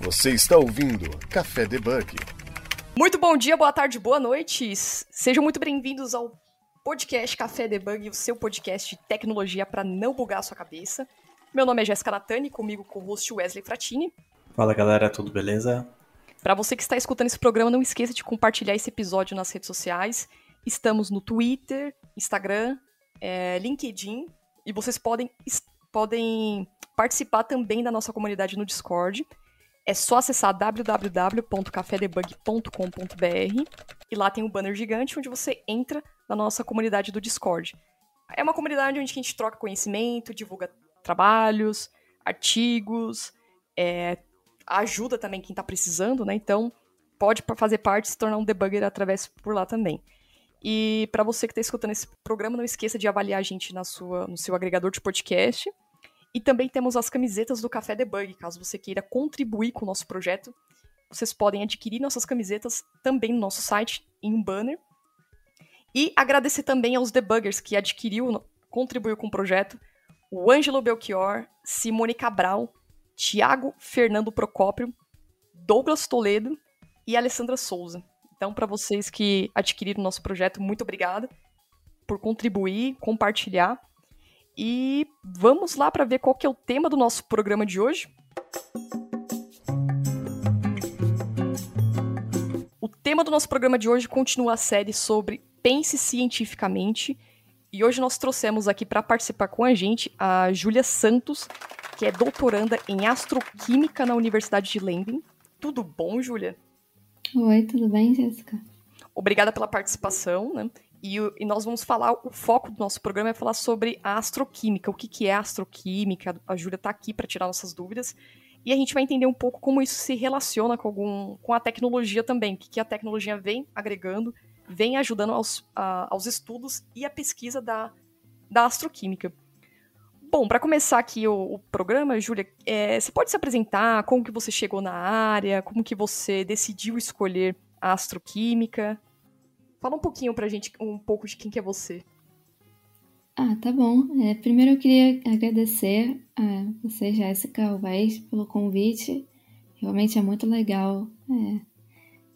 Você está ouvindo Café Debug. Muito bom dia, boa tarde, boa noite. Sejam muito bem-vindos ao podcast Café Debug, o seu podcast de tecnologia para não bugar a sua cabeça. Meu nome é Jéssica Natani, comigo com o host Wesley Fratini. Fala galera, tudo beleza? Para você que está escutando esse programa, não esqueça de compartilhar esse episódio nas redes sociais. Estamos no Twitter, Instagram, é, LinkedIn e vocês podem, podem participar também da nossa comunidade no Discord. É só acessar www.cafedebug.com.br e lá tem um banner gigante onde você entra na nossa comunidade do Discord. É uma comunidade onde a gente troca conhecimento, divulga trabalhos, artigos, é, ajuda também quem está precisando, né? Então pode fazer parte se tornar um debugger através por lá também. E para você que está escutando esse programa, não esqueça de avaliar a gente na sua, no seu agregador de podcast e também temos as camisetas do Café Debug, caso você queira contribuir com o nosso projeto. Vocês podem adquirir nossas camisetas também no nosso site, em um banner. E agradecer também aos debuggers que adquiriu, contribuiu com o projeto. O Ângelo Belchior, Simone Cabral, Tiago Fernando Procópio, Douglas Toledo e Alessandra Souza. Então, para vocês que adquiriram o nosso projeto, muito obrigada por contribuir, compartilhar. E vamos lá para ver qual que é o tema do nosso programa de hoje. O tema do nosso programa de hoje continua a série sobre Pense Cientificamente. E hoje nós trouxemos aqui para participar com a gente a Júlia Santos, que é doutoranda em astroquímica na Universidade de Leiden. Tudo bom, Júlia? Oi, tudo bem, Jéssica? Obrigada pela participação, né? E, e, nós vamos falar, o foco do nosso programa é falar sobre a astroquímica, o que, que é astroquímica, a Júlia está aqui para tirar nossas dúvidas, e a gente vai entender um pouco como isso se relaciona com, algum, com a tecnologia também, o que, que a tecnologia vem agregando, vem ajudando aos, a, aos estudos e a pesquisa da, da astroquímica. Bom, para começar aqui o, o programa, Júlia, é, você pode se apresentar, como que você chegou na área, como que você decidiu escolher a astroquímica? Fala um pouquinho pra gente, um pouco de quem que é você. Ah, tá bom. É, primeiro eu queria agradecer a você, Jéssica Alves, pelo convite. Realmente é muito legal, é,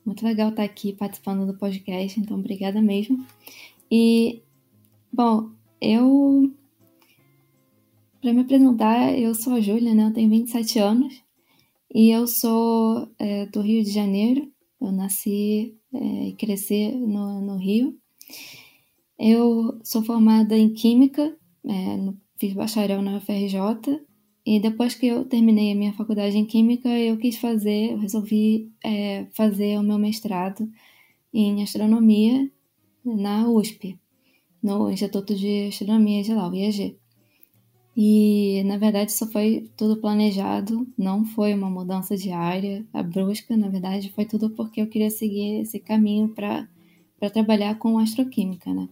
muito legal estar aqui participando do podcast, então obrigada mesmo. E, bom, eu, para me apresentar, eu sou a Júlia, né? Eu tenho 27 anos e eu sou é, do Rio de Janeiro. Eu nasci é, e crescer no, no Rio. Eu sou formada em Química, é, no, fiz bacharel na UFRJ, e depois que eu terminei a minha faculdade em Química, eu quis fazer, eu resolvi é, fazer o meu mestrado em Astronomia na USP, no Instituto de Astronomia de lá, o IAG. E na verdade isso foi tudo planejado, não foi uma mudança de área, a brusca, na verdade foi tudo porque eu queria seguir esse caminho para trabalhar com astroquímica, né?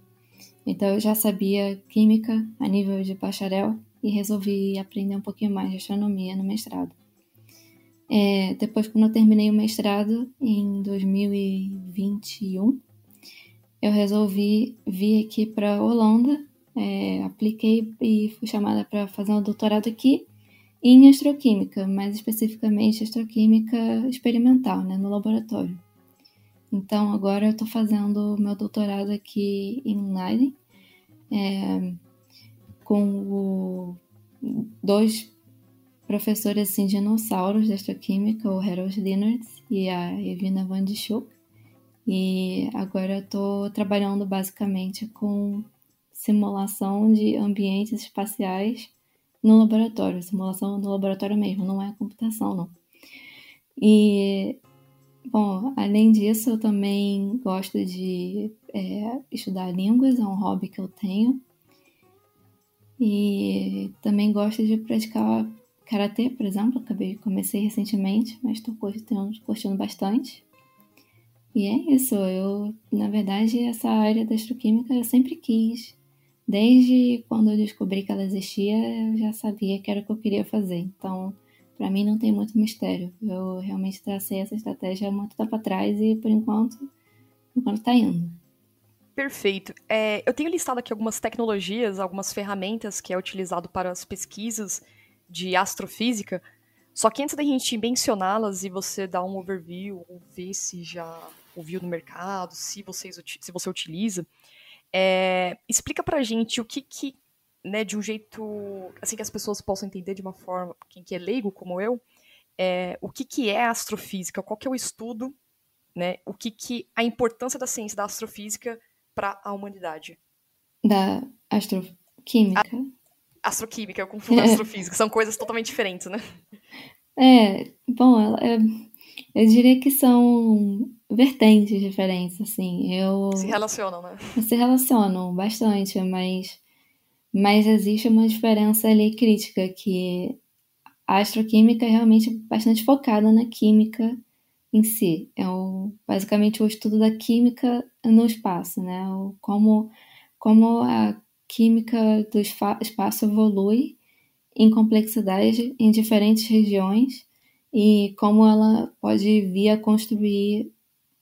Então eu já sabia química a nível de bacharel e resolvi aprender um pouquinho mais de astronomia no mestrado. É, depois, quando eu terminei o mestrado em 2021, eu resolvi vir aqui para Holanda é, apliquei e fui chamada para fazer um doutorado aqui em astroquímica, mais especificamente astroquímica experimental, né, no laboratório. Então agora eu estou fazendo meu doutorado aqui em Leiden, é, com o, dois professores assim, dinossauros de astroquímica, o Harold Leonard e a Evina Van de Schuck. E agora eu estou trabalhando basicamente com simulação de ambientes espaciais no laboratório, simulação no laboratório mesmo, não é computação, não. E, bom, além disso, eu também gosto de é, estudar línguas, é um hobby que eu tenho. E também gosto de praticar karatê, por exemplo, acabei comecei recentemente, mas estou curtindo, curtindo bastante. E é isso, eu, na verdade, essa área da astroquímica eu sempre quis Desde quando eu descobri que ela existia, eu já sabia que era o que eu queria fazer. Então, para mim não tem muito mistério. Eu realmente tracei essa estratégia muito tempo atrás e por enquanto, por enquanto tá indo. Perfeito. É, eu tenho listado aqui algumas tecnologias, algumas ferramentas que é utilizado para as pesquisas de astrofísica, Só que antes da gente mencioná-las e você dar um overview, ou ver se já ouviu no mercado, se, vocês, se você utiliza, é, explica pra gente o que que, né, de um jeito, assim, que as pessoas possam entender de uma forma, quem que é leigo como eu, é, o que que é astrofísica, qual que é o estudo, né, o que que, a importância da ciência da astrofísica para a humanidade. Da astroquímica? A, astroquímica, eu confundo astrofísica, são coisas totalmente diferentes, né? É, bom, é, eu diria que são vertentes diferentes, assim. Eu, se relacionam, né? Se relacionam bastante, mas, mas existe uma diferença ali crítica, que a astroquímica é realmente bastante focada na química em si. É o, basicamente o estudo da química no espaço, né? O, como, como a química do espaço evolui em complexidade em diferentes regiões e como ela pode vir a construir,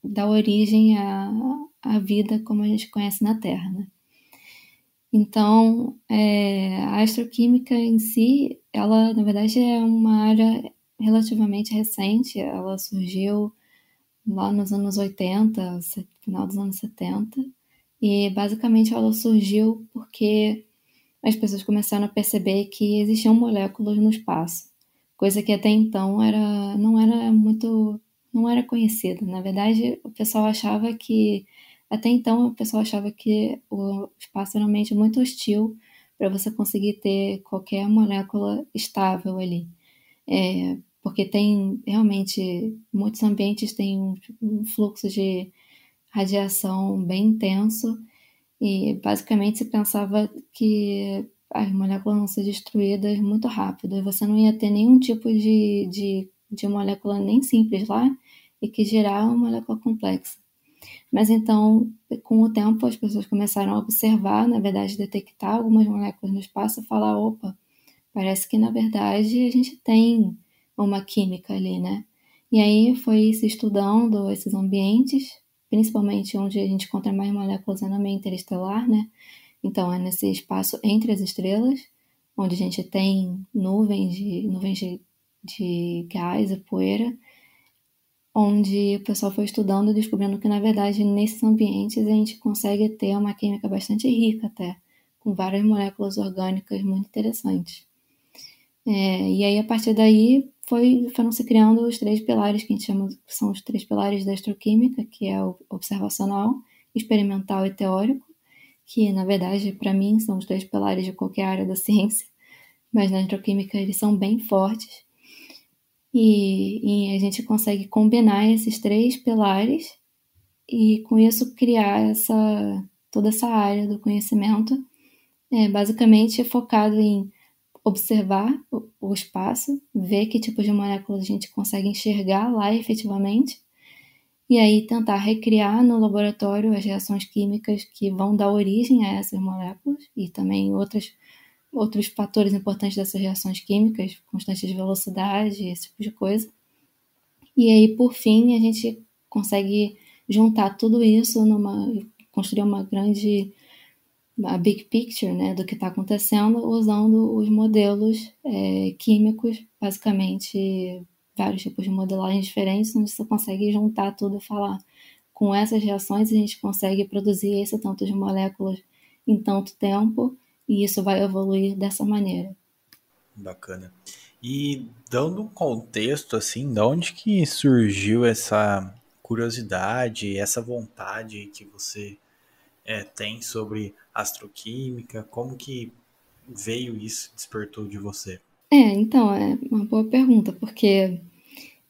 dar origem à, vida como a gente conhece na Terra. Né? Então, é, a astroquímica em si, ela na verdade é uma área relativamente recente, ela surgiu lá nos anos 80, final dos anos 70, e basicamente ela surgiu porque as pessoas começaram a perceber que existiam moléculas no espaço coisa que até então era não era muito não era conhecida. Na verdade, o pessoal achava que até então o pessoal achava que o espaço era realmente muito hostil para você conseguir ter qualquer molécula estável ali. É, porque tem realmente muitos ambientes têm um, um fluxo de radiação bem intenso e basicamente se pensava que as moléculas vão ser destruídas muito rápido você não ia ter nenhum tipo de, de, de molécula nem simples lá e que gerar uma molécula complexa. Mas então, com o tempo, as pessoas começaram a observar, na verdade, detectar algumas moléculas no espaço e falar: opa, parece que na verdade a gente tem uma química ali, né? E aí foi se estudando esses ambientes, principalmente onde a gente encontra mais moléculas no meio interestelar, né? Então, é nesse espaço entre as estrelas, onde a gente tem nuvens de, nuvens de, de gás e poeira, onde o pessoal foi estudando e descobrindo que, na verdade, nesses ambientes a gente consegue ter uma química bastante rica até, com várias moléculas orgânicas muito interessantes. É, e aí, a partir daí, foi, foram se criando os três pilares que a gente chama, são os três pilares da astroquímica, que é o observacional, experimental e teórico, que na verdade para mim são os dois pilares de qualquer área da ciência, mas na nitroquímica eles são bem fortes. E, e, a gente consegue combinar esses três pilares e com isso criar essa toda essa área do conhecimento, é, basicamente focado em observar o, o espaço, ver que tipo de moléculas a gente consegue enxergar lá efetivamente e aí tentar recriar no laboratório as reações químicas que vão dar origem a essas moléculas e também outras, outros fatores importantes dessas reações químicas, constantes de velocidade, esse tipo de coisa. E aí, por fim, a gente consegue juntar tudo isso numa construir uma grande a big picture né, do que está acontecendo usando os modelos é, químicos, basicamente vários tipos de modelagem diferentes, onde você consegue juntar tudo e falar com essas reações a gente consegue produzir esse tanto de moléculas em tanto tempo e isso vai evoluir dessa maneira. Bacana. E dando um contexto assim, de onde que surgiu essa curiosidade, essa vontade que você é, tem sobre astroquímica? Como que veio isso, despertou de você? É, então, é uma boa pergunta, porque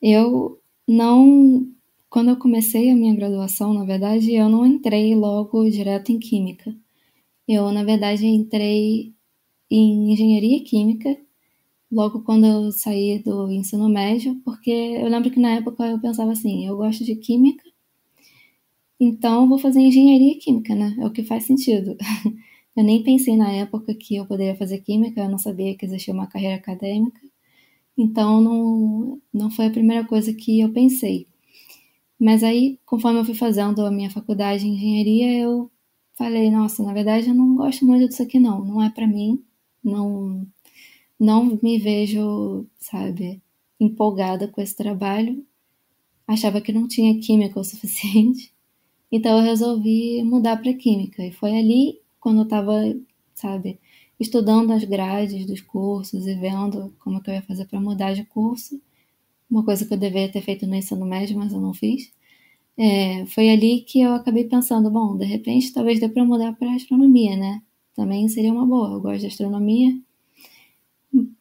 eu não. Quando eu comecei a minha graduação, na verdade, eu não entrei logo direto em Química. Eu, na verdade, entrei em Engenharia Química logo quando eu saí do ensino médio, porque eu lembro que na época eu pensava assim: eu gosto de Química, então vou fazer Engenharia Química, né? É o que faz sentido. Eu nem pensei na época que eu poderia fazer Química, eu não sabia que existia uma carreira acadêmica. Então não, não foi a primeira coisa que eu pensei. Mas aí, conforme eu fui fazendo a minha faculdade de engenharia, eu falei, nossa, na verdade eu não gosto muito disso aqui não, não é para mim, não não me vejo, sabe, empolgada com esse trabalho, achava que não tinha química o suficiente, então eu resolvi mudar para química. E foi ali, quando eu estava, sabe, estudando as grades dos cursos e vendo como que eu ia fazer para mudar de curso, uma coisa que eu deveria ter feito no ensino médio, mas eu não fiz. É, foi ali que eu acabei pensando, bom, de repente talvez dê para mudar para astronomia, né? Também seria uma boa. Eu gosto de astronomia.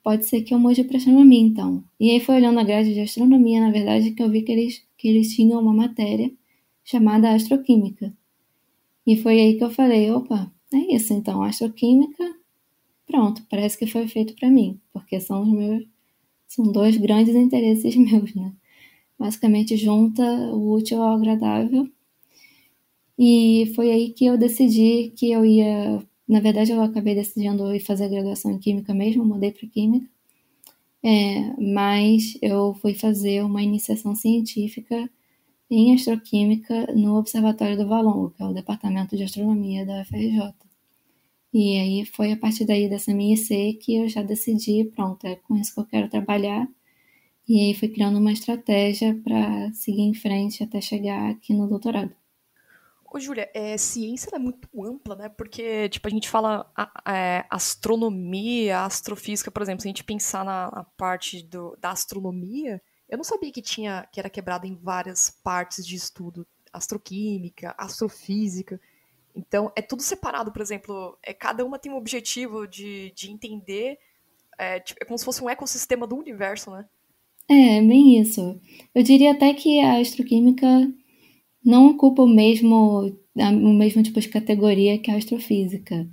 Pode ser que eu mude para astronomia, então. E aí foi olhando a grade de astronomia, na verdade, que eu vi que eles, que eles tinham uma matéria chamada astroquímica. E foi aí que eu falei, opa, é isso, então, astroquímica, pronto, parece que foi feito para mim, porque são os meus, são dois grandes interesses meus, né? Basicamente junta o útil ao agradável. E foi aí que eu decidi que eu ia na verdade, eu acabei decidindo ir fazer a graduação em Química mesmo, mudei para Química. É, mas eu fui fazer uma iniciação científica em astroquímica no Observatório do Valongo, que é o departamento de astronomia da UFRJ. E aí foi a partir daí dessa minha IC que eu já decidi, pronto, é com isso que eu quero trabalhar. E aí fui criando uma estratégia para seguir em frente até chegar aqui no doutorado. Ô, Júlia, é, ciência é muito ampla, né? Porque, tipo, a gente fala é, astronomia, astrofísica, por exemplo, se a gente pensar na, na parte do, da astronomia, eu não sabia que tinha que era quebrada em várias partes de estudo, astroquímica, astrofísica. Então, é tudo separado, por exemplo, é, cada uma tem um objetivo de, de entender, é, tipo, é como se fosse um ecossistema do universo, né? É, bem isso. Eu diria até que a astroquímica não ocupa o mesmo, o mesmo tipo de categoria que a astrofísica.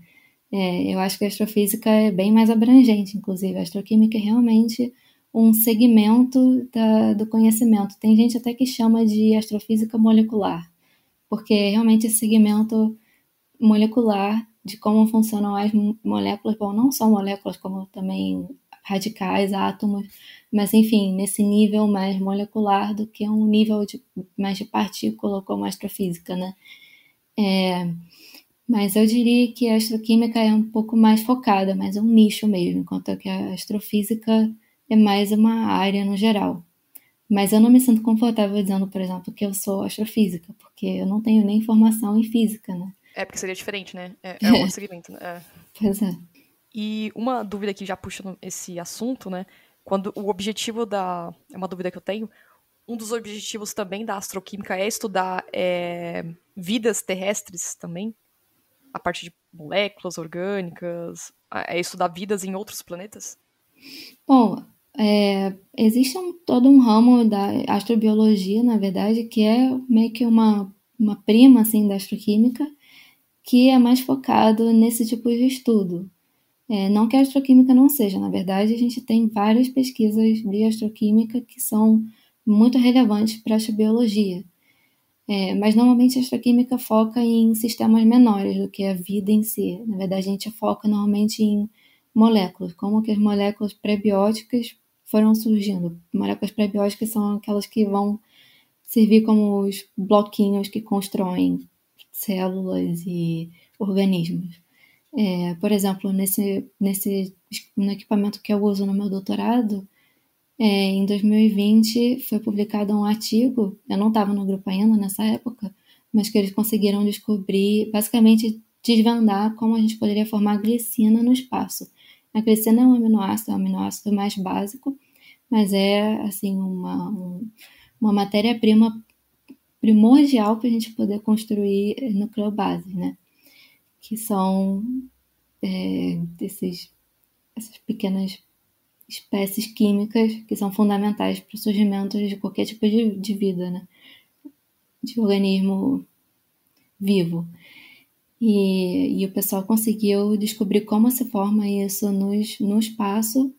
É, eu acho que a astrofísica é bem mais abrangente, inclusive. A astroquímica é realmente um segmento da, do conhecimento. Tem gente até que chama de astrofísica molecular, porque realmente esse segmento molecular de como funcionam as moléculas, bom, não só moléculas, como também radicais, átomos, mas enfim, nesse nível mais molecular do que um nível de, mais de partícula como a astrofísica, né? É, mas eu diria que a astroquímica é um pouco mais focada, mais um nicho mesmo, enquanto que a astrofísica é mais uma área no geral. Mas eu não me sinto confortável dizendo, por exemplo, que eu sou astrofísica, porque eu não tenho nem formação em física, né? É, porque seria diferente, né? É, é outro segmento, né? É. Pois é. E uma dúvida que já puxa esse assunto, né? Quando o objetivo da. É uma dúvida que eu tenho. Um dos objetivos também da astroquímica é estudar é, vidas terrestres também, a partir de moléculas orgânicas, é estudar vidas em outros planetas? Bom, é, existe um, todo um ramo da astrobiologia, na verdade, que é meio que uma, uma prima assim, da astroquímica, que é mais focado nesse tipo de estudo. É, não que a astroquímica não seja, na verdade, a gente tem várias pesquisas de astroquímica que são muito relevantes para a astrobiologia. É, mas normalmente a astroquímica foca em sistemas menores do que a vida em si. Na verdade, a gente foca normalmente em moléculas, como que as moléculas prebióticas foram surgindo. Moléculas prebióticas são aquelas que vão servir como os bloquinhos que constroem células e organismos. É, por exemplo, nesse, nesse no equipamento que eu uso no meu doutorado, é, em 2020 foi publicado um artigo, eu não estava no grupo ainda nessa época, mas que eles conseguiram descobrir, basicamente desvendar como a gente poderia formar glicina no espaço. A glicina é um aminoácido, é um aminoácido mais básico, mas é assim uma, um, uma matéria-prima primordial para a gente poder construir nucleobases, né? que são é, desses, essas pequenas espécies químicas que são fundamentais para o surgimento de qualquer tipo de, de vida, né? de organismo vivo. E, e, o pessoal conseguiu descobrir como se forma isso nos, no espaço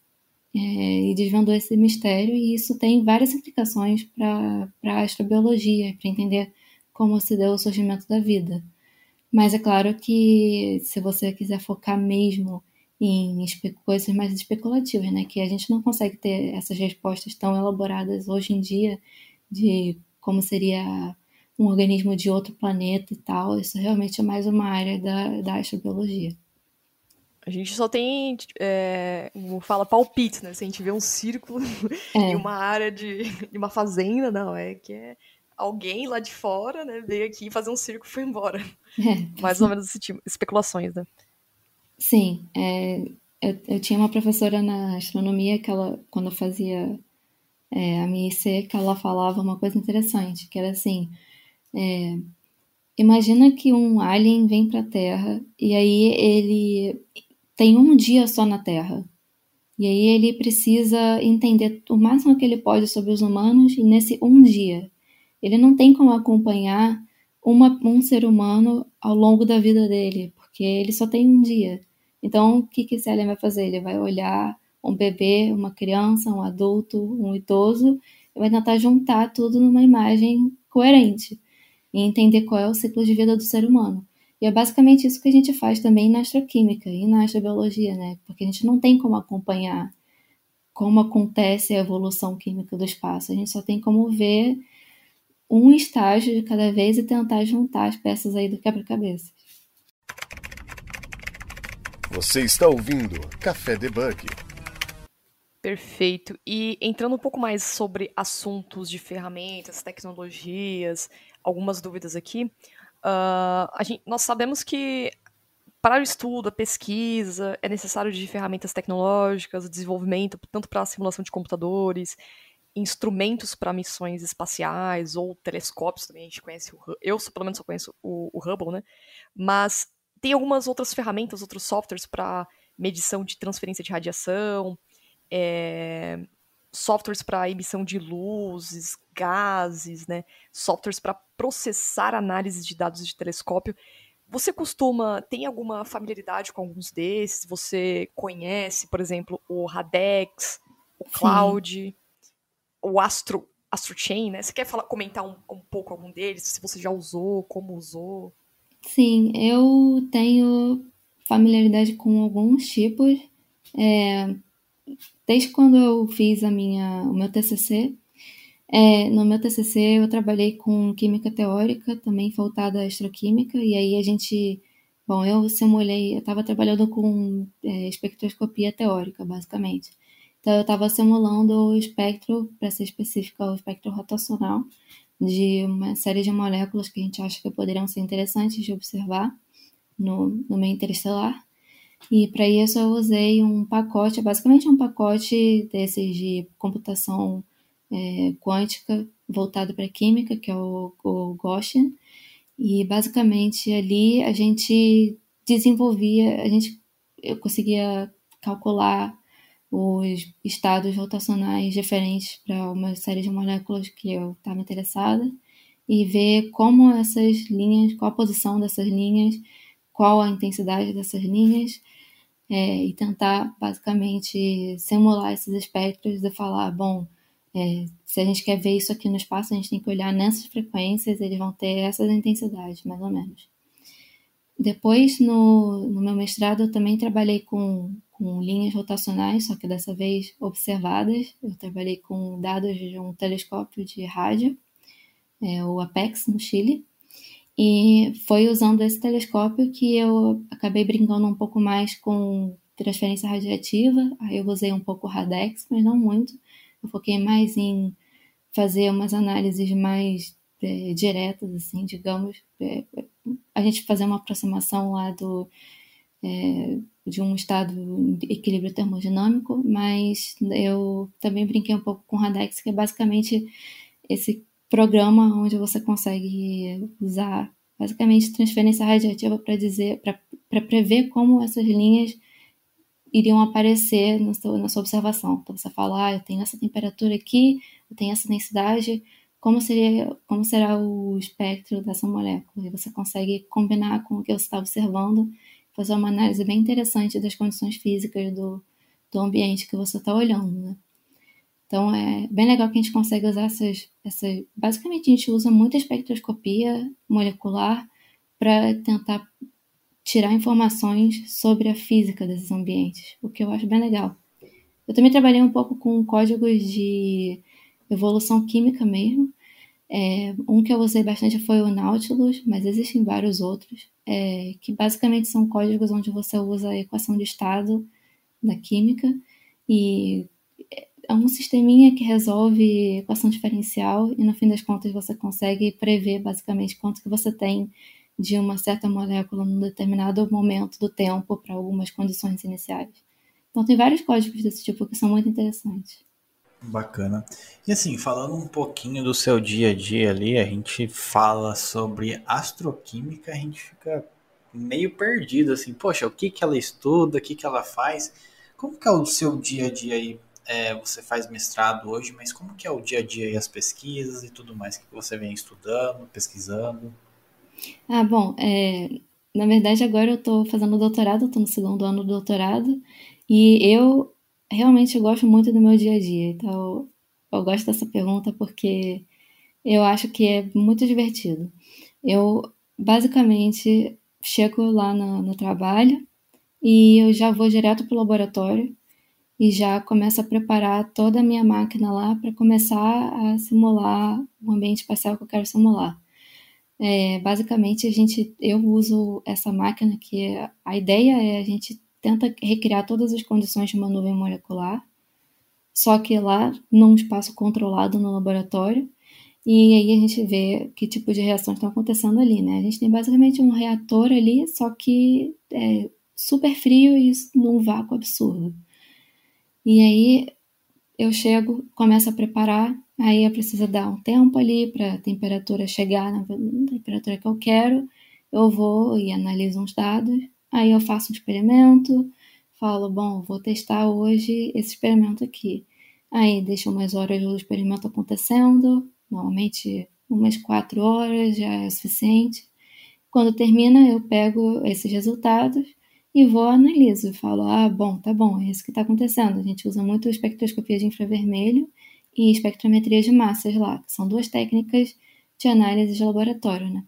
é, e desvendou esse mistério, e isso tem várias implicações para a astrobiologia, para entender como se deu o surgimento da vida. Mas é claro que se você quiser focar mesmo em coisas mais especulativas, né, que a gente não consegue ter essas respostas tão elaboradas hoje em dia de como seria um organismo de outro planeta e tal, isso realmente é mais uma área da, da astrobiologia. A gente só tem, é, como fala, palpite, né? Se a gente vê um círculo é. em uma área de, de uma fazenda, não, é que é alguém lá de fora, né, veio aqui fazer um círculo e foi embora. É. Mais ou menos esse tipo, especulações, né? Sim, é, eu, eu, tinha uma professora na astronomia que ela, quando eu fazia é, a minha IC, que ela falava uma coisa interessante, que era assim, é, imagina que um alien vem para a Terra e aí ele tem um dia só na Terra. E aí ele precisa entender o máximo que ele pode sobre os humanos e nesse um dia. Ele não tem como acompanhar uma, um ser humano ao longo da vida dele, porque ele só tem um dia. Então, o que, que esse alien vai fazer? Ele vai olhar um bebê, uma criança, um adulto, um idoso, e vai tentar juntar tudo numa imagem coerente e entender qual é o ciclo de vida do ser humano. E é basicamente isso que a gente faz também na astroquímica e na astrobiologia, né? Porque a gente não tem como acompanhar como acontece a evolução química do espaço. A gente só tem como ver um estágio de cada vez e tentar juntar as peças aí do quebra-cabeça. Você está ouvindo Café Debug. Perfeito. E entrando um pouco mais sobre assuntos de ferramentas, tecnologias, algumas dúvidas aqui. Uh, gente, nós sabemos que para o estudo, a pesquisa, é necessário de ferramentas tecnológicas, desenvolvimento, tanto para a simulação de computadores, instrumentos para missões espaciais ou telescópios também. A gente conhece o eu pelo menos só conheço o, o Hubble, né? Mas tem algumas outras ferramentas, outros softwares para medição de transferência de radiação, é, softwares para emissão de luzes, gases, né? Softwares para processar análise de dados de telescópio. Você costuma, tem alguma familiaridade com alguns desses? Você conhece, por exemplo, o Radex, o Cloud, Sim. o Astro, AstroChain, né? Você quer falar, comentar um, um pouco algum deles? Se você já usou, como usou? Sim, eu tenho familiaridade com alguns tipos. É, desde quando eu fiz a minha, o meu TCC, é, no meu TCC eu trabalhei com química teórica, também voltada à astroquímica, e aí a gente, bom, eu simulei, eu estava trabalhando com é, espectroscopia teórica, basicamente. Então eu estava simulando o espectro, para ser específico, o espectro rotacional, de uma série de moléculas que a gente acha que poderiam ser interessantes de observar no, no meio interestelar. E para isso eu usei um pacote, basicamente um pacote desses de computação é, quântica voltado para química, que é o, o Gaussian. E basicamente ali a gente desenvolvia, a gente eu conseguia calcular os estados rotacionais diferentes para uma série de moléculas que eu estava interessada e ver como essas linhas, qual a posição dessas linhas, qual a intensidade dessas linhas é, e tentar basicamente simular esses espectros e falar, bom, é, se a gente quer ver isso aqui no espaço, a gente tem que olhar nessas frequências, eles vão ter essas intensidades, mais ou menos. Depois, no, no meu mestrado, eu também trabalhei com com linhas rotacionais, só que dessa vez observadas. Eu trabalhei com dados de um telescópio de rádio, é, o APEX, no Chile. E foi usando esse telescópio que eu acabei brincando um pouco mais com transferência radiativa. Aí eu usei um pouco o Radex, mas não muito. Eu foquei mais em fazer umas análises mais é, diretas, assim, digamos. É, a gente fazer uma aproximação lá do é, de um estado de equilíbrio termodinâmico, mas eu também brinquei um pouco com o Radex, que é basicamente esse programa onde você consegue usar basicamente transferência radiativa para dizer, para prever como essas linhas iriam aparecer no seu, na sua observação. Então você fala, ah, eu tenho essa temperatura aqui, eu tenho essa densidade, como seria, como será o espectro dessa molécula? E você consegue combinar com o que você está observando fazer uma análise bem interessante das condições físicas do, do ambiente que você está olhando, né? Então é bem legal que a gente consegue usar essas, essas. Basicamente, a gente usa muita espectroscopia molecular para tentar tirar informações sobre a física desses ambientes, o que eu acho bem legal. Eu também trabalhei um pouco com códigos de evolução química mesmo, É, um que eu usei bastante foi o Nautilus, mas existem vários outros, é, que basicamente são códigos onde você usa a equação de estado da química e é um sisteminha que resolve equação diferencial e no fim das contas você consegue prever basicamente quanto que você tem de uma certa molécula num determinado momento do tempo para algumas condições iniciais. Então tem vários códigos desse tipo que são muito interessantes. Bacana. E assim, falando um pouquinho do seu dia a dia ali, a gente fala sobre astroquímica, a gente fica meio perdido assim, poxa, o que que ela estuda, o que que ela faz? Como que é o seu dia a dia aí? É, você faz mestrado hoje, mas como que é o dia a dia e as pesquisas e tudo mais que você vem estudando, pesquisando? Ah, bom, é, na verdade agora eu estou fazendo doutorado, estou no segundo ano do doutorado, e eu realmente gosto muito do meu dia a dia, então eu gosto dessa pergunta porque eu acho que é muito divertido. Eu basicamente chego lá no, no trabalho e eu já vou direto para o laboratório e já começo a preparar toda a minha máquina lá para começar a simular o ambiente espacial que eu quero simular. É, basicamente, a gente, eu uso essa máquina que a ideia é a gente tenta recriar todas as condições de uma nuvem molecular, só que lá num espaço controlado no laboratório, e aí a gente vê que tipo de reações estão acontecendo ali, né? A gente tem basicamente um reator ali, só que é super frio e num vácuo absurdo. E aí eu chego, começo a preparar, aí eu preciso dar um tempo ali para a temperatura chegar na temperatura que eu quero. Eu vou e analiso uns dados, aí eu faço um experimento, falo, bom, vou testar hoje esse experimento aqui. Aí deixo umas horas do experimento acontecendo, normalmente umas quatro horas já é suficiente. Quando termina, eu pego esses resultados e vou analiso, falo, ah, bom, tá bom, é isso que está acontecendo. A gente usa muito espectroscopia de infravermelho e espectrometria de massas lá, que são duas técnicas de análise de laboratório, né?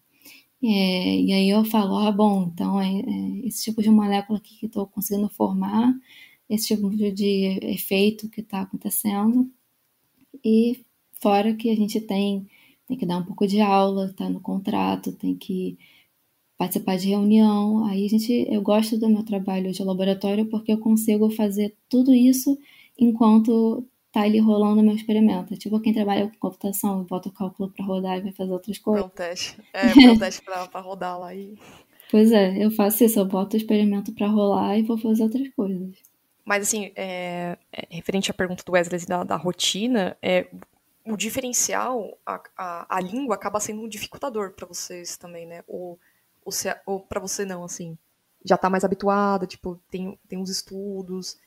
É, e aí eu falo, ah, bom, então é, é esse tipo de molécula aqui que estou conseguindo formar, esse tipo de efeito que está acontecendo. E fora que a gente tem, tem que dar um pouco de aula, tá no contrato, tem que participar de reunião. Aí a gente, eu gosto do meu trabalho de laboratório porque eu consigo fazer tudo isso enquanto tá ali rolando o meu experimento. Tipo quem trabalha com computação, bota o cálculo para rodar e vai fazer outras coisas. É um teste. É, um teste para rodar lá e Pois é, eu faço isso, eu boto o experimento para rolar e vou fazer outras coisas. Mas assim, é, é, referente à pergunta do Wesley da, da rotina, é, o diferencial, a, a, a língua acaba sendo um dificultador para vocês também, né? Ou ou, se, ou para você não, assim, já tá mais habituada, tipo, tem, tem uns estudos.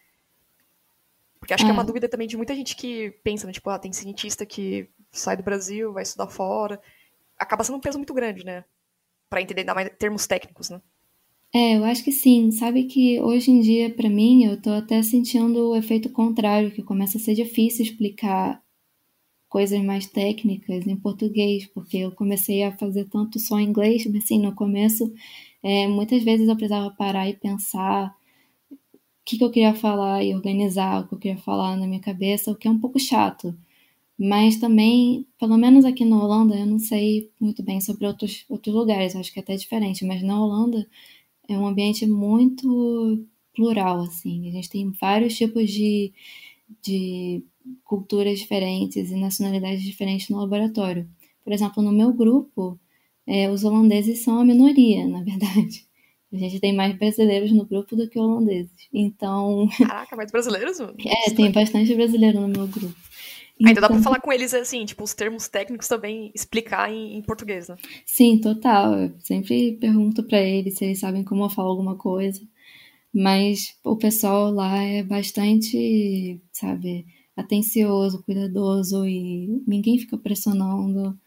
Porque acho que é uma é. dúvida também de muita gente que pensa, né, tipo, ah, tem cientista que sai do Brasil, vai estudar fora. Acaba sendo um peso muito grande, né? Para entender ainda mais termos técnicos, né? É, eu acho que sim. Sabe que hoje em dia, para mim, eu tô até sentindo o efeito contrário, que começa a ser difícil explicar coisas mais técnicas em português, porque eu comecei a fazer tanto só em inglês, mas assim, no começo, é, muitas vezes eu precisava parar e pensar o que, que eu queria falar e organizar o que eu queria falar na minha cabeça, o que é um pouco chato. Mas também, pelo menos aqui na Holanda, eu não sei muito bem sobre outros, outros lugares, acho que é até diferente, mas na Holanda é um ambiente muito plural, assim. A gente tem vários tipos de, de culturas diferentes e nacionalidades diferentes no laboratório. Por exemplo, no meu grupo, é, os holandeses são a minoria, na verdade. A gente tem mais brasileiros no grupo do que holandeses. Então. Caraca, mais brasileiros? é, tem bastante brasileiro no meu grupo. Então... Ainda dá pra então falar com eles assim, tipo, os termos técnicos também explicar em, em português, né? Sim, total. Eu sempre pergunto para eles se eles sabem como eu falo alguma coisa. Mas o pessoal lá é bastante, sabe, atencioso, cuidadoso e ninguém fica pressionando.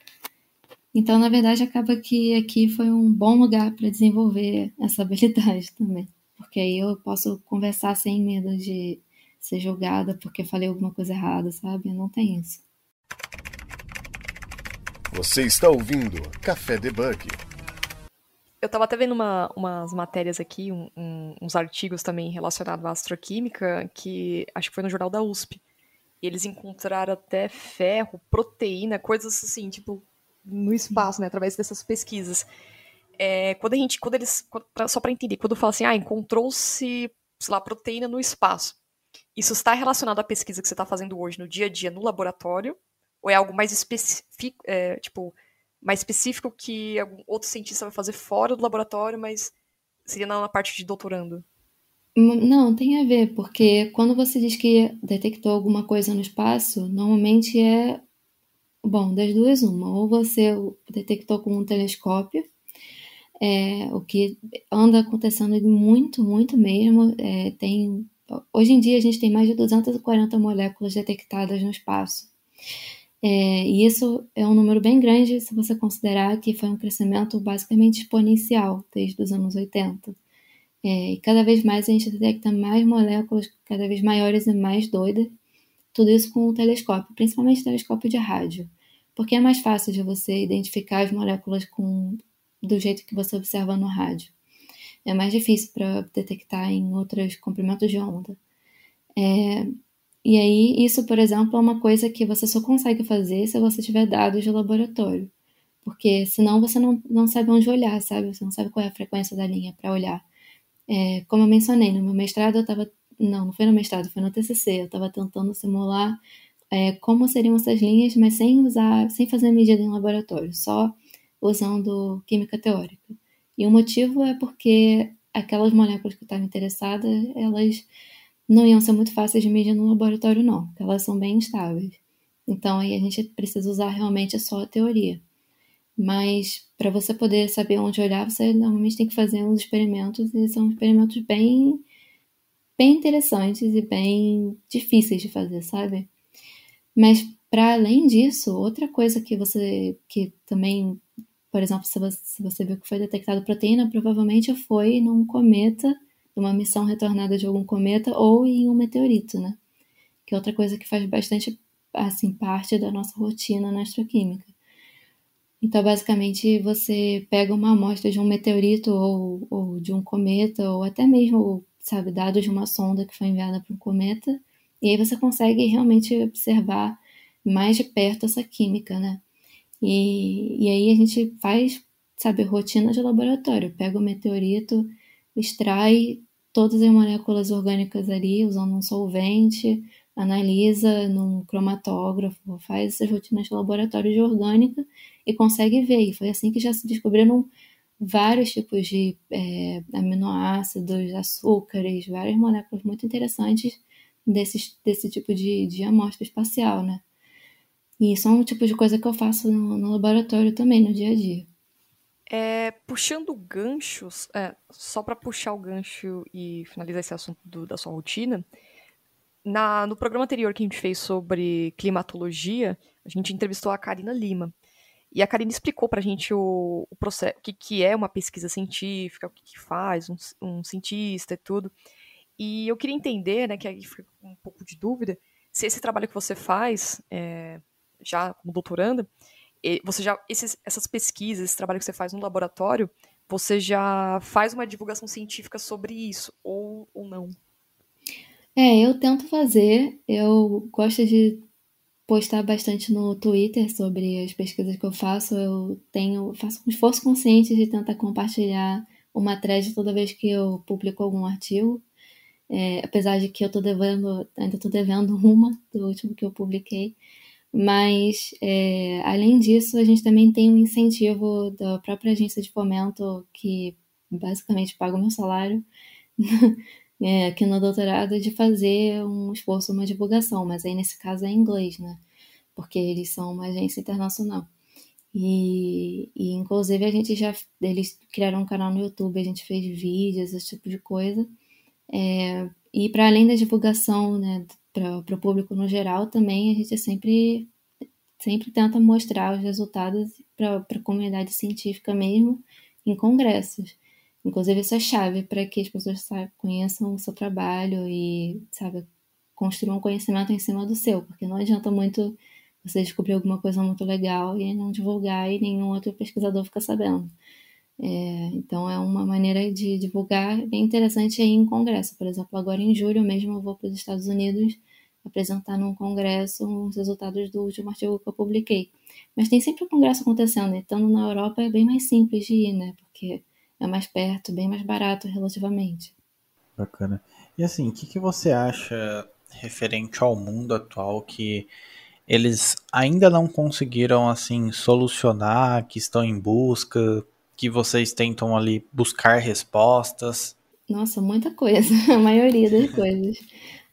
Então, na verdade, acaba que aqui foi um bom lugar para desenvolver essa habilidade também. Porque aí eu posso conversar sem medo de ser julgada porque falei alguma coisa errada, sabe? Não tem isso. Você está ouvindo Café Debug. Eu estava até vendo uma, umas matérias aqui, um, um, uns artigos também relacionados à astroquímica, que acho que foi no jornal da USP, eles encontraram até ferro, proteína, coisas assim, tipo, no espaço, né, através dessas pesquisas. É, quando a gente, quando eles, só para entender, quando fala assim, ah, encontrou-se, sei lá, proteína no espaço, isso está relacionado à pesquisa que você está fazendo hoje no dia a dia no laboratório? Ou é algo mais específico, é, tipo, mais específico que algum outro cientista vai fazer fora do laboratório, mas seria na parte de doutorando? Não, tem a ver, porque quando você diz que detectou alguma coisa no espaço, normalmente é. Bom, das duas, uma. Ou você detectou com um telescópio, é, o que anda acontecendo muito, muito mesmo. É, tem, hoje em dia a gente tem mais de 240 moléculas detectadas no espaço. É, e isso é um número bem grande se você considerar que foi um crescimento basicamente exponencial desde os anos 80. É, e cada vez mais a gente detecta mais moléculas cada vez maiores e mais doidas, tudo isso com o telescópio, principalmente o telescópio de rádio, porque é mais fácil de você identificar as moléculas com, do jeito que você observa no rádio. É mais difícil para detectar em outros comprimentos de onda. É, e aí, isso, por exemplo, é uma coisa que você só consegue fazer se você tiver dados de laboratório. Porque senão você não, não sabe onde olhar, sabe? Você não sabe qual é a frequência da linha para olhar. É, como eu mencionei, no meu mestrado eu estava. Não, não foi no mestrado, foi no TCC. Eu estava tentando simular é, como seriam essas linhas, mas sem usar, sem fazer medida em laboratório, só usando química teórica. E o motivo é porque aquelas moléculas que eu estava interessada, elas não iam ser muito fáceis de medir no laboratório, não, porque elas são bem instáveis. Então aí a gente precisa usar realmente só a teoria. Mas para você poder saber onde olhar, você normalmente tem que fazer uns experimentos e são experimentos bem bem interessantes e bem difíceis de fazer, sabe? Mas para além disso, outra coisa que você que também, por exemplo, se você, se você viu que foi detectada proteína, provavelmente foi num cometa, numa missão retornada de algum cometa ou em um meteorito, né? Que é outra coisa que faz bastante assim parte da nossa rotina na astroquímica. Então, basicamente, você pega uma amostra de um meteorito ou, ou de um cometa, ou até mesmo, sabe, dados de uma sonda que foi enviada para um cometa, e aí você consegue realmente observar mais de perto essa química, né? E, e aí a gente faz, sabe, rotina de laboratório. Pega o meteorito, extrai todas as moléculas orgânicas ali usando um solvente, analisa num cromatógrafo, faz essas rotinas de laboratório de orgânica e consegue ver. E foi assim que já se descobriram vários tipos de é, aminoácidos, açúcares, várias moléculas muito interessantes desse, desse tipo de, de amostra espacial, né? E isso é um tipo de coisa que eu faço no, no laboratório também, no dia a dia. É, puxando ganchos, é, só para puxar o gancho e finalizar esse assunto do, da sua rotina, na, no programa anterior que a gente fez sobre climatologia, a gente entrevistou a Karina Lima. E a Karina explicou para a gente o, o, processo, o que, que é uma pesquisa científica, o que, que faz um, um, cientista e tudo. E eu queria entender, né, que aí fica um pouco de dúvida, se esse trabalho que você faz, é, já como doutoranda, você já esses, essas pesquisas, esse trabalho que você faz no laboratório, você já faz uma divulgação científica sobre isso ou, ou não? É, eu tento fazer. Eu gosto de postar bastante no Twitter sobre as pesquisas que eu faço. Eu tenho faço um esforço consciente de tentar compartilhar uma thread toda vez que eu publico algum artigo. É, apesar de que eu tô devendo, ainda estou devendo uma do último que eu publiquei. Mas, é, além disso, a gente também tem um incentivo da própria agência de fomento, que basicamente paga o meu salário, é, aqui no doutorado, de fazer um esforço, uma divulgação, mas aí nesse caso é em inglês, né? Porque eles são uma agência internacional. E, e, inclusive a gente já eles criaram um canal no YouTube, a gente fez vídeos, esse tipo de coisa. É, e para além da divulgação, né, para o público no geral, também a gente sempre sempre tenta mostrar os resultados para a comunidade científica mesmo em congressos. Inclusive isso é chave para que as pessoas conheçam o seu trabalho e sabe construam conhecimento em cima do seu, porque não adianta muito você descobrir alguma coisa muito legal e não divulgar e nenhum outro pesquisador fica sabendo. É, então é uma maneira de divulgar bem interessante aí em congresso. Por exemplo, agora em julho mesmo eu vou para os Estados Unidos apresentar num congresso os resultados do último artigo que eu publiquei. Mas tem sempre um congresso acontecendo? Estando na Europa é bem mais simples de ir, né? Porque é mais perto, bem mais barato relativamente. Bacana. E assim, o que, que você acha referente ao mundo atual que eles ainda não conseguiram assim solucionar, que estão em busca, que vocês tentam ali buscar respostas? Nossa, muita coisa, a maioria das coisas.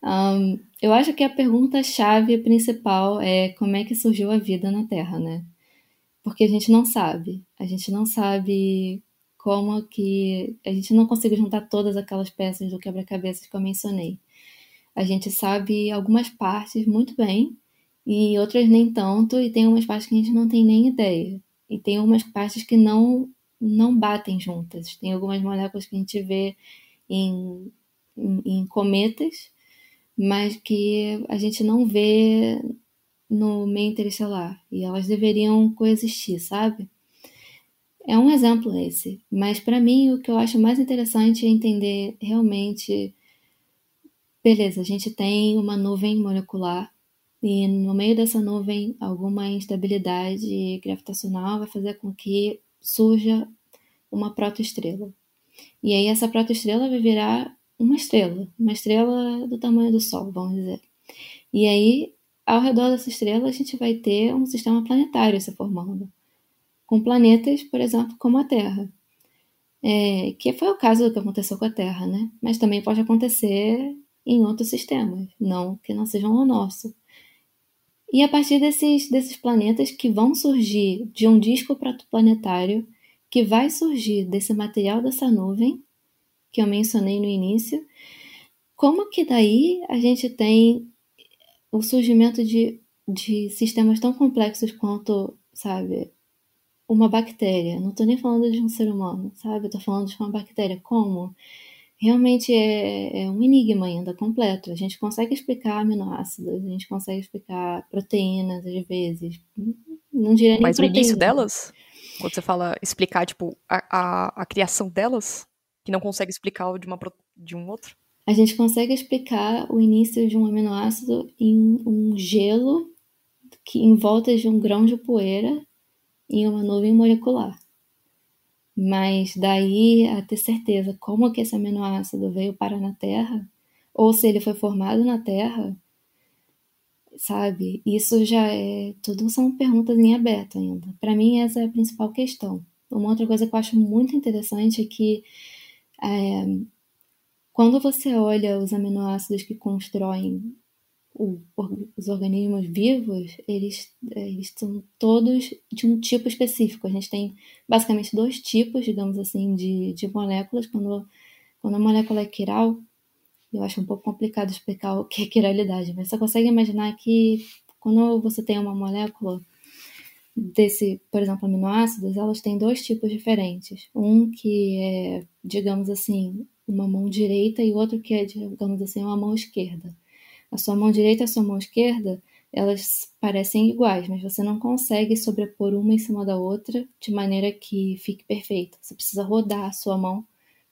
Um, eu acho que a pergunta-chave principal é como é que surgiu a vida na Terra, né? Porque a gente não sabe. A gente não sabe como que. A gente não conseguiu juntar todas aquelas peças do quebra-cabeças que eu mencionei. A gente sabe algumas partes muito bem e outras nem tanto, e tem umas partes que a gente não tem nem ideia. E tem umas partes que não não batem juntas. Tem algumas moléculas que a gente vê em, em, em cometas, mas que a gente não vê no meio interestelar. E elas deveriam coexistir, sabe? É um exemplo esse. Mas para mim o que eu acho mais interessante é entender realmente. Beleza, a gente tem uma nuvem molecular e no meio dessa nuvem alguma instabilidade gravitacional vai fazer com que surja uma protoestrela. E aí essa protoestrela vai virar uma estrela, uma estrela do tamanho do Sol, vamos dizer. E aí, ao redor dessa estrela, a gente vai ter um sistema planetário se formando, com planetas, por exemplo, como a Terra. É, que foi o caso do que aconteceu com a Terra, né? Mas também pode acontecer em outros sistemas, não que não sejam o nosso. E a partir desses, desses planetas que vão surgir de um disco protoplanetário, que vai surgir desse material dessa nuvem, que eu mencionei no início, como que daí a gente tem o surgimento de, de sistemas tão complexos quanto, sabe, uma bactéria. Não estou nem falando de um ser humano, sabe? Estou falando de uma bactéria. Como? Realmente é, é, um enigma ainda completo. A gente consegue explicar aminoácidos, a gente consegue explicar proteínas às vezes. Não diria nem Mas proteína. o início delas? Quando você fala explicar, tipo, a, a, a criação delas? Que não consegue explicar de, uma, de um outro? A gente consegue explicar o início de um aminoácido em um gelo que em volta de um grão de poeira em uma nuvem molecular. Mas daí a ter certeza como que esse aminoácido veio parar na Terra, ou se ele foi formado na Terra, sabe? Isso já é. Tudo são perguntas em aberto ainda. Para mim, essa é a principal questão. Uma outra coisa que eu acho muito interessante é que é, quando você olha os aminoácidos que constroem o, os organismos vivos, eles, eles são todos de um tipo específico. A gente tem basicamente dois tipos, digamos assim, de, de moléculas. Quando, quando a molécula é quiral, eu acho um pouco complicado explicar o que é quiralidade, mas você consegue imaginar que quando você tem uma molécula desse, por exemplo, aminoácidos, elas têm dois tipos diferentes. Um que é, digamos assim, uma mão direita e outro que é, digamos assim, uma mão esquerda. A sua mão direita e a sua mão esquerda, elas parecem iguais, mas você não consegue sobrepor uma em cima da outra de maneira que fique perfeita. Você precisa rodar a sua mão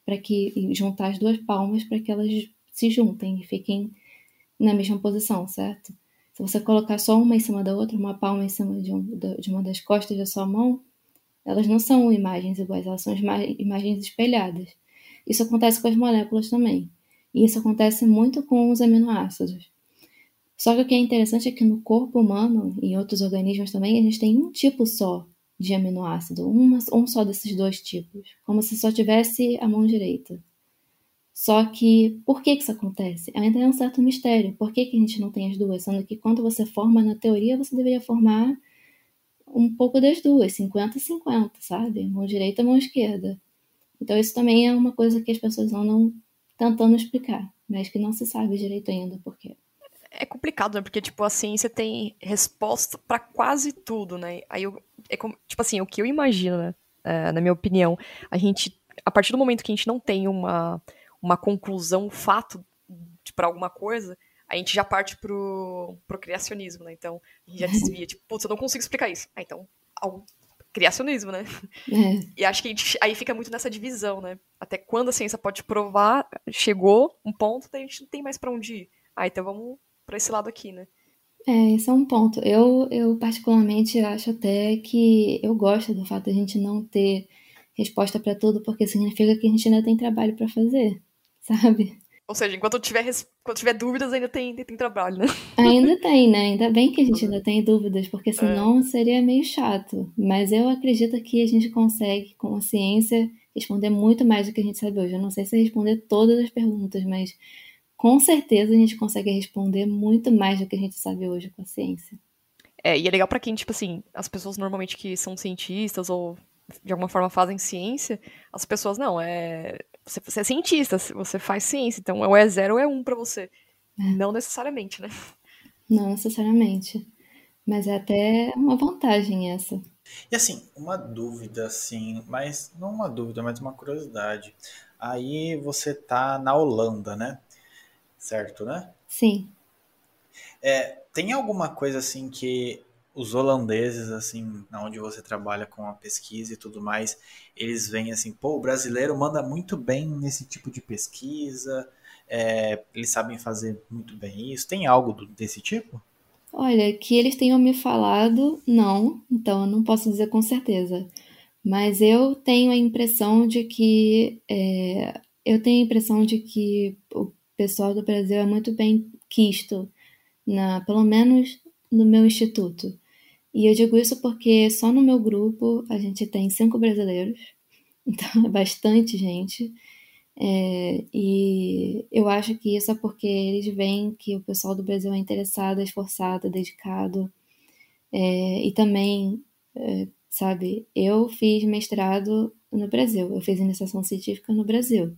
para que juntar as duas palmas para que elas se juntem e fiquem na mesma posição, certo? Se você colocar só uma em cima da outra, uma palma em cima de, um, de uma das costas da sua mão, elas não são imagens iguais, elas são imagens espelhadas. Isso acontece com as moléculas também. E isso acontece muito com os aminoácidos. Só que o que é interessante é que no corpo humano e em outros organismos também, a gente tem um tipo só de aminoácido, uma, um só desses dois tipos, como se só tivesse a mão direita. Só que por que, que isso acontece? Ainda é um certo mistério. Por que, que a gente não tem as duas? Sendo que quando você forma na teoria, você deveria formar um pouco das duas, 50-50, sabe? Mão direita, mão esquerda. Então isso também é uma coisa que as pessoas andam tentando explicar, mas que não se sabe direito ainda por quê. É complicado, né? Porque, tipo, a ciência tem resposta para quase tudo, né? Aí, eu, é como, tipo assim, o que eu imagino, né? É, na minha opinião, a gente, a partir do momento que a gente não tem uma uma conclusão, um fato para alguma coisa, a gente já parte pro, pro criacionismo, né? Então, a gente já desvia, tipo, putz, eu não consigo explicar isso. Ah, então, ao criacionismo, né? É. E acho que gente, aí fica muito nessa divisão, né? Até quando a ciência pode provar, chegou um ponto, daí a gente não tem mais para onde ir. Ah, então vamos para esse lado aqui, né? É, esse é um ponto. Eu, eu particularmente acho até que eu gosto do fato de a gente não ter resposta para tudo, porque significa que a gente ainda tem trabalho para fazer, sabe? Ou seja, enquanto tiver, quando tiver dúvidas, ainda tem, tem trabalho, né? Ainda tem, né? Ainda bem que a gente ainda tem dúvidas, porque senão é. seria meio chato. Mas eu acredito que a gente consegue, com a ciência, responder muito mais do que a gente sabe hoje. Eu não sei se responder todas as perguntas, mas com certeza a gente consegue responder muito mais do que a gente sabe hoje com a ciência. É, e é legal para quem, tipo assim, as pessoas normalmente que são cientistas ou de alguma forma fazem ciência, as pessoas não, é você, você é cientista, você faz ciência, então ou é zero ou é um para você. É. Não necessariamente, né? Não necessariamente. Mas é até uma vantagem essa. E assim, uma dúvida, assim, mas não uma dúvida, mas uma curiosidade. Aí você tá na Holanda, né? Certo, né? Sim. É, tem alguma coisa assim que os holandeses, assim, onde você trabalha com a pesquisa e tudo mais, eles veem assim, pô, o brasileiro manda muito bem nesse tipo de pesquisa, é, eles sabem fazer muito bem isso. Tem algo do, desse tipo? Olha, que eles tenham me falado, não, então eu não posso dizer com certeza. Mas eu tenho a impressão de que é, eu tenho a impressão de que o pessoal do Brasil é muito bem quisto, na, pelo menos no meu instituto. E eu digo isso porque só no meu grupo a gente tem cinco brasileiros, então é bastante gente. É, e eu acho que isso é porque eles veem que o pessoal do Brasil é interessado, esforçado, dedicado. É, e também, é, sabe, eu fiz mestrado no Brasil, eu fiz iniciação científica no Brasil.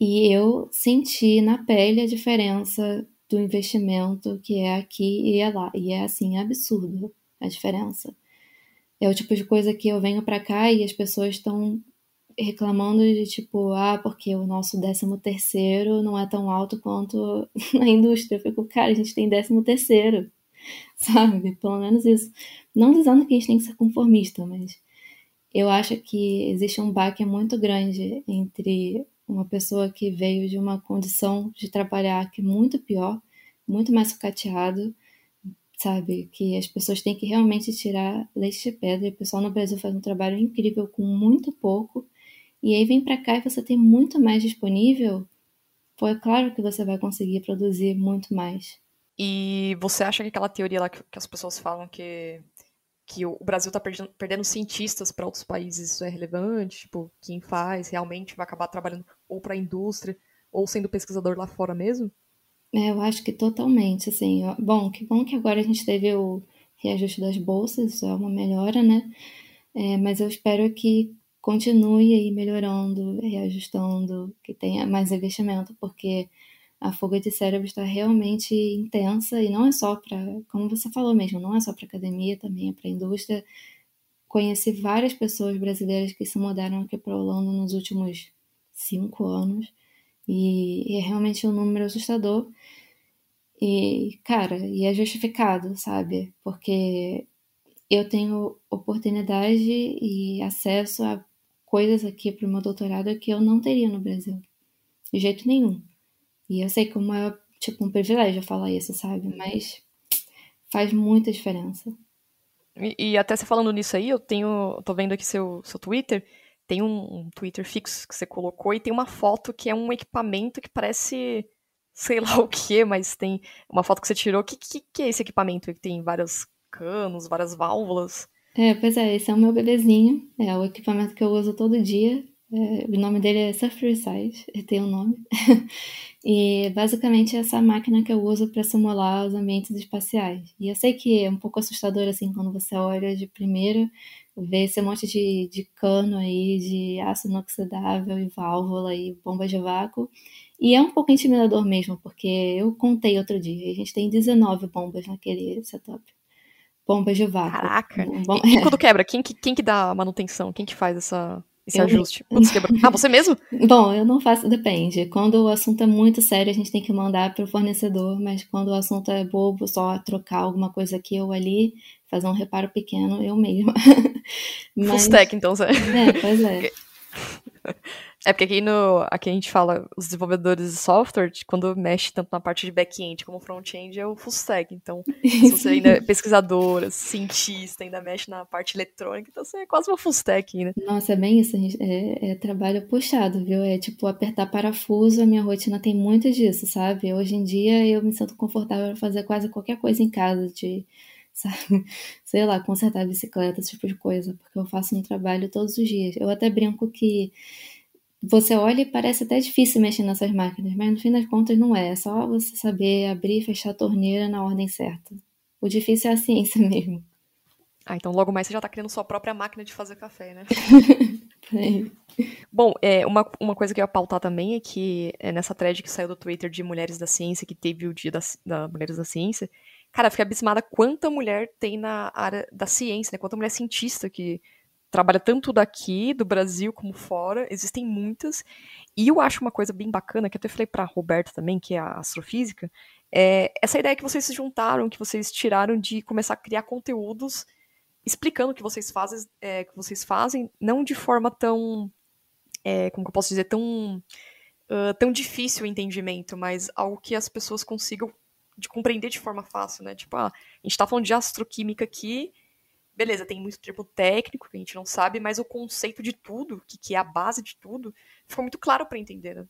E eu senti na pele a diferença do investimento que é aqui e é lá. E é assim, absurdo a diferença. É o tipo de coisa que eu venho para cá e as pessoas estão reclamando de tipo, ah, porque o nosso décimo terceiro não é tão alto quanto na indústria. Eu fico, cara, a gente tem décimo terceiro, sabe? Pelo menos isso. Não dizendo que a gente tem que ser conformista, mas eu acho que existe um baque muito grande entre uma pessoa que veio de uma condição de trabalhar que é muito pior, muito mais sucateado, sabe? Que as pessoas têm que realmente tirar leite de pedra. E o pessoal no Brasil faz um trabalho incrível com muito pouco. E aí vem para cá e você tem muito mais disponível. Pô, é claro que você vai conseguir produzir muito mais. E você acha que aquela teoria lá que, que as pessoas falam que que o Brasil está perdendo, perdendo, cientistas para outros países, isso é relevante? Tipo, quem faz realmente vai acabar trabalhando ou para a indústria ou sendo pesquisador lá fora mesmo? É, eu acho que totalmente, assim. Bom, que bom que agora a gente teve o reajuste das bolsas, isso é uma melhora, né? É, mas eu espero que continue aí melhorando, reajustando, que tenha mais investimento, porque a fuga de cérebro está realmente intensa e não é só para, como você falou mesmo, não é só para academia, também é para a indústria. Conheci várias pessoas brasileiras que se mudaram aqui para a Holanda nos últimos cinco anos e, e, é realmente um número assustador. E, cara, e é justificado, sabe? Porque eu tenho oportunidade e acesso a coisas aqui para o meu doutorado que eu não teria no Brasil. De jeito nenhum. E eu sei como é tipo um privilégio falar isso, sabe? Mas faz muita diferença. E, e até você falando nisso aí, eu tenho. tô vendo aqui seu, seu Twitter. Tem um, um Twitter fixo que você colocou e tem uma foto que é um equipamento que parece sei lá o que, mas tem uma foto que você tirou. O que, que, que, é esse equipamento? Tem vários canos, várias válvulas. É, pois é, esse é o meu bebezinho. É o equipamento que eu uso todo dia. É, o nome dele é Surfer Size, ele tem um nome. e basicamente é essa máquina que eu uso para simular os ambientes espaciais. E eu sei que é um pouco assustador assim quando você olha de primeira, vê esse monte de, de cano aí, de aço inoxidável e válvula e bomba de vácuo. E é um pouco intimidador mesmo, porque eu contei outro dia, a gente tem 19 bombas naquele setup. Bombas de vácuo. Caraca! Bom... E, e quando quebra, quem que, quem que dá manutenção? Quem que faz essa, esse eu... ajuste? Você quebra... Ah, você mesmo? Bom, eu não faço, depende. Quando o assunto é muito sério, a gente tem que mandar para o fornecedor, mas quando o assunto é bobo, só trocar alguma coisa aqui ou ali, fazer um reparo pequeno, eu mesma. mas... Full stack, então, Zé. É, pois é. É porque aqui, no, aqui a gente fala, os desenvolvedores de software, quando mexe tanto na parte de back-end como front-end, é o full stack. Então, se você ainda é pesquisadora, cientista, ainda mexe na parte eletrônica, então você é quase uma full stack, né? Nossa, é bem isso. É, é trabalho puxado, viu? É tipo apertar parafuso, a minha rotina tem muito disso, sabe? Hoje em dia eu me sinto confortável para fazer quase qualquer coisa em casa, de sabe? Sei lá, consertar bicicleta, esse tipo de coisa, porque eu faço um trabalho todos os dias. Eu até brinco que você olha e parece até difícil mexer nessas máquinas, mas no fim das contas não é. É só você saber abrir e fechar a torneira na ordem certa. O difícil é a ciência mesmo. Ah, então logo mais você já está criando sua própria máquina de fazer café, né? Bom, é, uma, uma coisa que eu ia pautar também é que é, nessa thread que saiu do Twitter de Mulheres da Ciência, que teve o dia da, da Mulheres da Ciência, cara, eu fiquei abismada quanta mulher tem na área da ciência, né? Quanta mulher cientista que trabalha tanto daqui, do Brasil, como fora, existem muitas. E eu acho uma coisa bem bacana, que eu até falei pra Roberta também, que é a astrofísica, é essa ideia que vocês se juntaram, que vocês tiraram de começar a criar conteúdos explicando o que vocês fazem, é, que vocês fazem não de forma tão, é, como eu posso dizer, tão, uh, tão difícil o entendimento, mas algo que as pessoas consigam de compreender de forma fácil, né? Tipo, ah, a gente tá falando de astroquímica aqui, beleza, tem muito termo técnico que a gente não sabe, mas o conceito de tudo, que, que é a base de tudo, ficou muito claro para entender, né?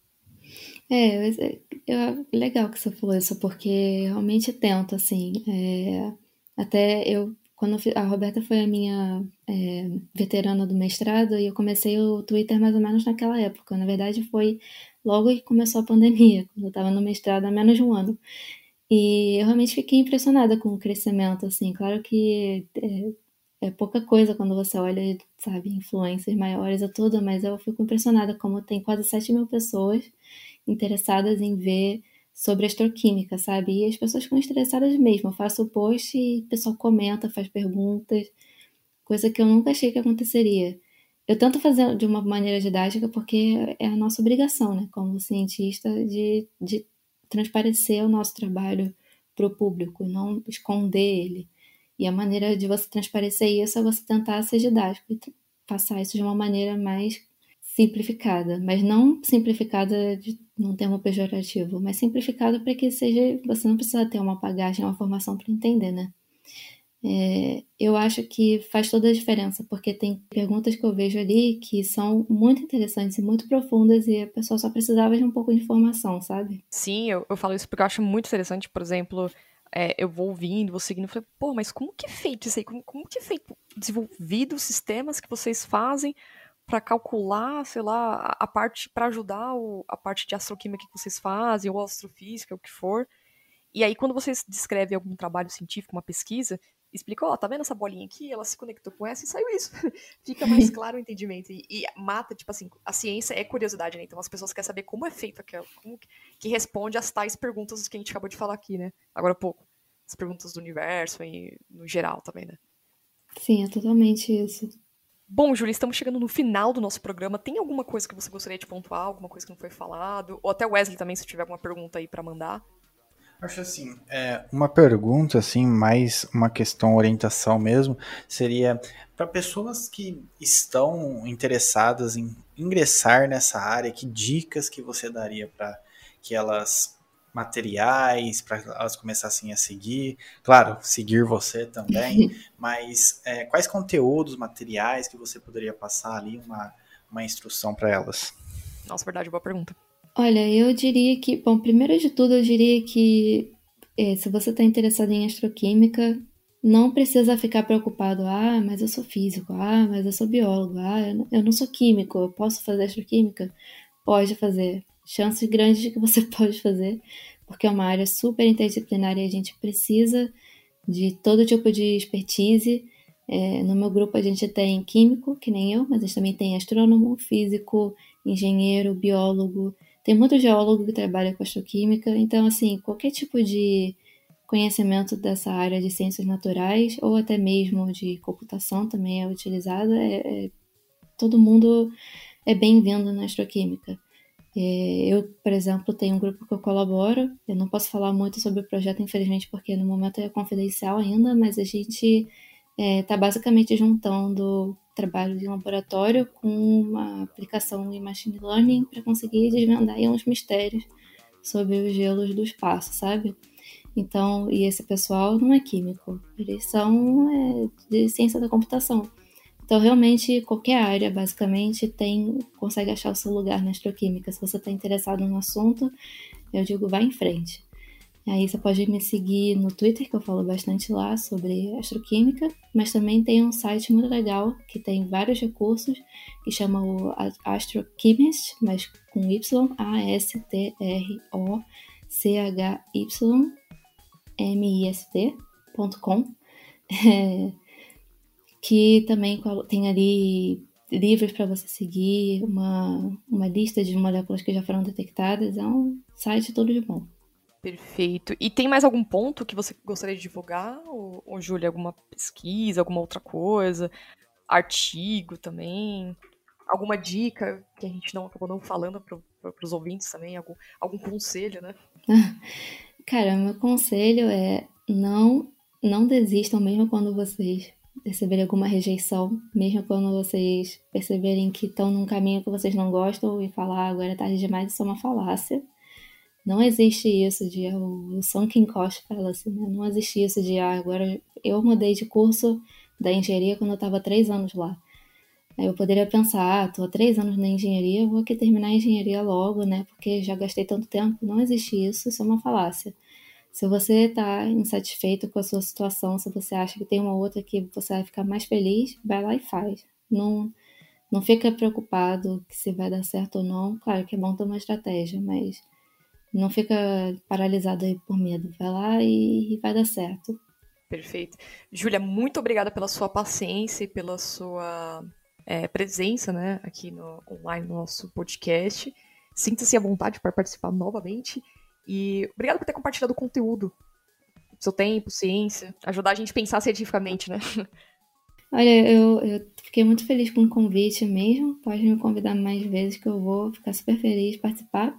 É, é, é, legal que você falou isso, porque realmente tento, assim, é, até eu, quando eu, a Roberta foi a minha é, veterana do mestrado, e eu comecei o Twitter mais ou menos naquela época, na verdade foi logo que começou a pandemia, quando eu estava no mestrado há menos de um ano, e eu realmente fiquei impressionada com o crescimento, assim, claro que é, é pouca coisa quando você olha, sabe, influências maiores a tudo, mas eu fico impressionada como tem quase 7 mil pessoas interessadas em ver sobre astroquímica, sabe? E as pessoas ficam interessadas mesmo. Eu faço o post e o pessoal comenta, faz perguntas, coisa que eu nunca achei que aconteceria. Eu tento fazer de uma maneira didática porque é a nossa obrigação, né, como cientista, de, de transparecer o nosso trabalho para o público, não esconder ele. E a maneira de você transparecer isso é você tentar ser didático e passar isso de uma maneira mais simplificada, mas não simplificada de, num termo pejorativo, mas simplificada para que seja. Você não precisa ter uma bagagem, uma formação para entender, né? É, eu acho que faz toda a diferença, porque tem perguntas que eu vejo ali que são muito interessantes e muito profundas e a pessoa só precisava de um pouco de informação, sabe? Sim, eu, eu falo isso porque eu acho muito interessante, por exemplo, é, eu vou ouvindo, vou seguindo, falei, pô, mas como que é feito isso aí? Como, como que é feito, desenvolvido os sistemas que vocês fazem para calcular, sei lá, a, a parte, para ajudar o, a parte de astroquímica que vocês fazem, ou astrofísica, o que for. E aí, quando vocês descrevem algum trabalho científico, uma pesquisa, explica, ó, tá vendo essa bolinha aqui? Ela se conectou com essa e saiu isso. Fica mais claro o entendimento. E, e, mata, tipo assim, a ciência é curiosidade, né? Então as pessoas querem saber como é feito aquilo, como que, que responde às tais perguntas que a gente acabou de falar aqui, né? Agora há pouco. As perguntas do universo e no geral também, né? Sim, é totalmente isso. Bom, Júlia, estamos chegando no final do nosso programa. Tem alguma coisa que você gostaria de pontuar? Alguma coisa que não foi falado? Ou até Wesley também, se tiver alguma pergunta aí para mandar. Acho assim, é, uma pergunta, assim, mais uma questão orientação mesmo, seria para pessoas que estão interessadas em ingressar nessa área, que dicas que você daria para que elas materiais para elas começassem a seguir, claro, seguir você também, mas é, quais conteúdos, materiais que você poderia passar ali uma, uma instrução para elas? Nossa, verdade, boa pergunta. Olha, eu diria que, bom, primeiro de tudo, eu diria que é, se você está interessado em astroquímica, não precisa ficar preocupado, ah, mas eu sou físico, ah, mas eu sou biólogo, ah, eu não sou químico, eu posso fazer astroquímica? Pode fazer. Chances grandes de que você pode fazer, porque é uma área super interdisciplinar e a gente precisa de todo tipo de expertise. É, no meu grupo a gente tem químico, que nem eu, mas a gente também tem astrônomo, físico, engenheiro, biólogo, tem muito geólogo que trabalha com astroquímica, então, assim, qualquer tipo de conhecimento dessa área de ciências naturais ou até mesmo de computação também é utilizado, é, é todo mundo é bem-vindo na astroquímica. É, eu, por exemplo, tenho um grupo que eu colaboro, eu não posso falar muito sobre o projeto, infelizmente, porque no momento é confidencial ainda, mas a gente está é, basicamente juntando trabalhos em laboratório com uma aplicação em machine learning para conseguir desvendar uns mistérios sobre os gelos do espaço, sabe? Então, e esse pessoal não é químico, eles são é, de ciência da computação. Então, realmente, qualquer área, basicamente, tem consegue achar o seu lugar na astroquímica. Se você está interessado no assunto, eu digo, vá em frente. Aí você pode me seguir no Twitter, que eu falo bastante lá sobre astroquímica, mas também tem um site muito legal que tem vários recursos, que chama o Astrochemist, mas com Y, A-S-T-R-O-C-H-Y-M-I-S-T.com, é, que também tem ali livros para você seguir, uma, uma lista de moléculas que já foram detectadas, é um site todo de bom. Perfeito. E tem mais algum ponto que você gostaria de divulgar, ou, ou Júlia, alguma pesquisa, alguma outra coisa? Artigo também? Alguma dica que a gente não acabou não falando para os ouvintes também? Algum, algum conselho, né? Cara, meu conselho é não, não desistam mesmo quando vocês receberem alguma rejeição, mesmo quando vocês perceberem que estão num caminho que vocês não gostam e falar ah, agora é tarde demais, isso é uma falácia. Não existe isso de o sunken cost fallacy, né? Não existe isso de ah, agora eu mudei de curso da engenharia quando eu estava três anos lá. Aí eu poderia pensar, ah, tô há três anos na engenharia, vou aqui terminar a engenharia logo, né? Porque já gastei tanto tempo. Não existe isso, isso é uma falácia. Se você está insatisfeito com a sua situação, se você acha que tem uma outra que você vai ficar mais feliz, vai lá e faz. Não, não fica preocupado que se vai dar certo ou não. Claro que é bom ter uma estratégia, mas não fica paralisado aí por medo. Vai lá e, e vai dar certo. Perfeito. Júlia, muito obrigada pela sua paciência e pela sua é, presença né, aqui no online no nosso podcast. Sinta-se à vontade para participar novamente. E obrigada por ter compartilhado o conteúdo. Seu tempo, ciência, ajudar a gente a pensar cientificamente, né? Olha, eu, eu fiquei muito feliz com o convite mesmo. Pode me convidar mais vezes que eu vou ficar super feliz de participar.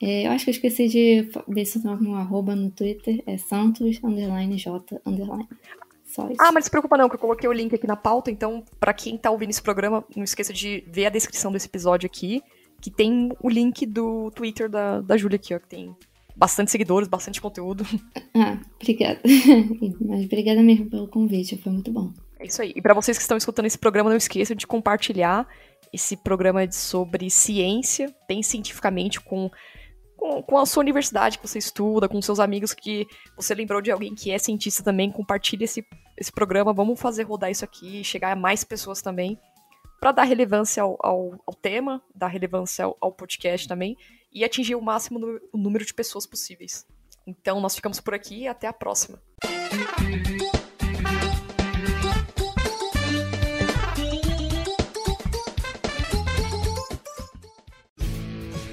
É, eu acho que eu esqueci de ver se tem algum arroba no Twitter. É Santos underline J underline. Só isso. Ah, mas não se preocupa não, que eu coloquei o link aqui na pauta. Então, para quem tá ouvindo esse programa, não esqueça de ver a descrição desse episódio aqui, que tem o link do Twitter da, da Júlia aqui, ó, que tem bastante seguidores, bastante conteúdo. Ah, obrigada. Mas obrigada mesmo pelo convite, foi muito bom. É isso aí. E para vocês que estão escutando esse programa, não esqueçam de compartilhar esse programa sobre ciência, bem cientificamente, com com, com, a sua universidade que você estuda, com seus amigos que você lembrou de alguém que é cientista também, compartilhe esse, esse programa, vamos fazer rodar isso aqui, chegar a mais pessoas também, para dar relevância ao, ao, ao, tema, dar relevância ao, ao, podcast também, e atingir o máximo o número de pessoas possíveis. Então, nós ficamos por aqui e até a próxima.